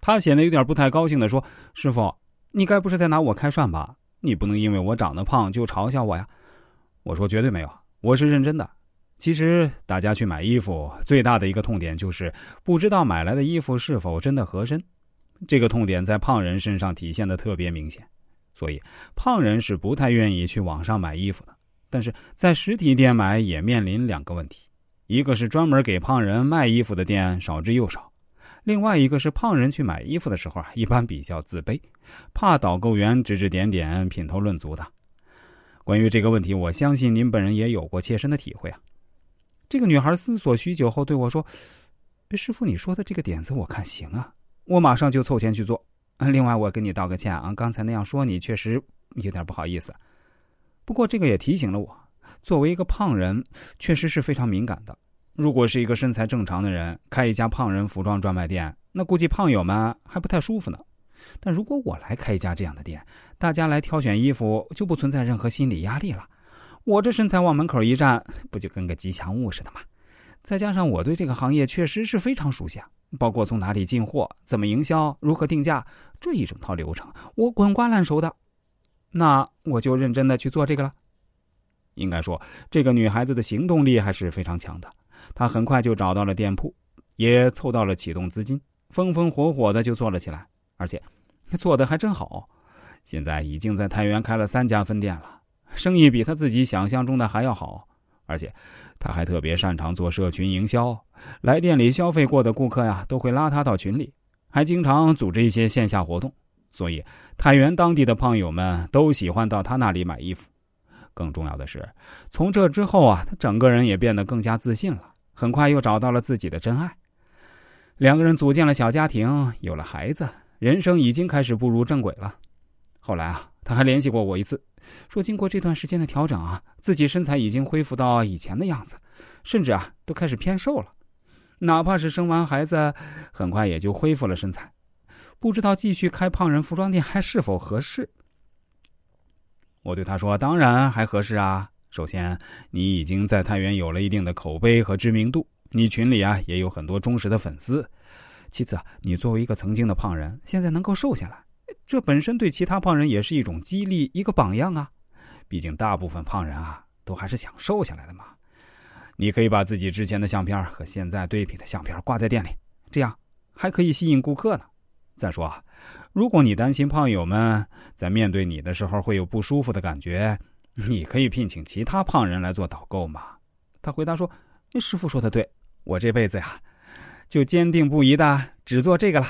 他显得有点不太高兴的说：“师傅，你该不是在拿我开涮吧？你不能因为我长得胖就嘲笑我呀。”我说：“绝对没有，我是认真的。其实大家去买衣服最大的一个痛点就是不知道买来的衣服是否真的合身，这个痛点在胖人身上体现的特别明显，所以胖人是不太愿意去网上买衣服的。但是在实体店买也面临两个问题：一个是专门给胖人卖衣服的店少之又少。”另外一个是胖人去买衣服的时候啊，一般比较自卑，怕导购员指指点点、品头论足的。关于这个问题，我相信您本人也有过切身的体会啊。这个女孩思索许久后对我说：“师傅，你说的这个点子我看行啊，我马上就凑钱去做。另外，我跟你道个歉啊，刚才那样说你确实有点不好意思。不过这个也提醒了我，作为一个胖人，确实是非常敏感的。”如果是一个身材正常的人开一家胖人服装专卖店，那估计胖友们还不太舒服呢。但如果我来开一家这样的店，大家来挑选衣服就不存在任何心理压力了。我这身材往门口一站，不就跟个吉祥物似的吗？再加上我对这个行业确实是非常熟悉，包括从哪里进货、怎么营销、如何定价这一整套流程，我滚瓜烂熟的。那我就认真的去做这个了。应该说，这个女孩子的行动力还是非常强的。他很快就找到了店铺，也凑到了启动资金，风风火火的就做了起来，而且做的还真好。现在已经在太原开了三家分店了，生意比他自己想象中的还要好。而且他还特别擅长做社群营销，来店里消费过的顾客呀，都会拉他到群里，还经常组织一些线下活动。所以太原当地的胖友们都喜欢到他那里买衣服。更重要的是，从这之后啊，他整个人也变得更加自信了。很快又找到了自己的真爱，两个人组建了小家庭，有了孩子，人生已经开始步入正轨了。后来啊，他还联系过我一次，说经过这段时间的调整啊，自己身材已经恢复到以前的样子，甚至啊都开始偏瘦了。哪怕是生完孩子，很快也就恢复了身材。不知道继续开胖人服装店还是否合适？我对他说：“当然还合适啊。”首先，你已经在太原有了一定的口碑和知名度，你群里啊也有很多忠实的粉丝。其次，你作为一个曾经的胖人，现在能够瘦下来，这本身对其他胖人也是一种激励，一个榜样啊。毕竟大部分胖人啊都还是想瘦下来的嘛。你可以把自己之前的相片和现在对比的相片挂在店里，这样还可以吸引顾客呢。再说，如果你担心胖友们在面对你的时候会有不舒服的感觉。你可以聘请其他胖人来做导购嘛？他回答说：“师傅说的对，我这辈子呀，就坚定不移的只做这个了。”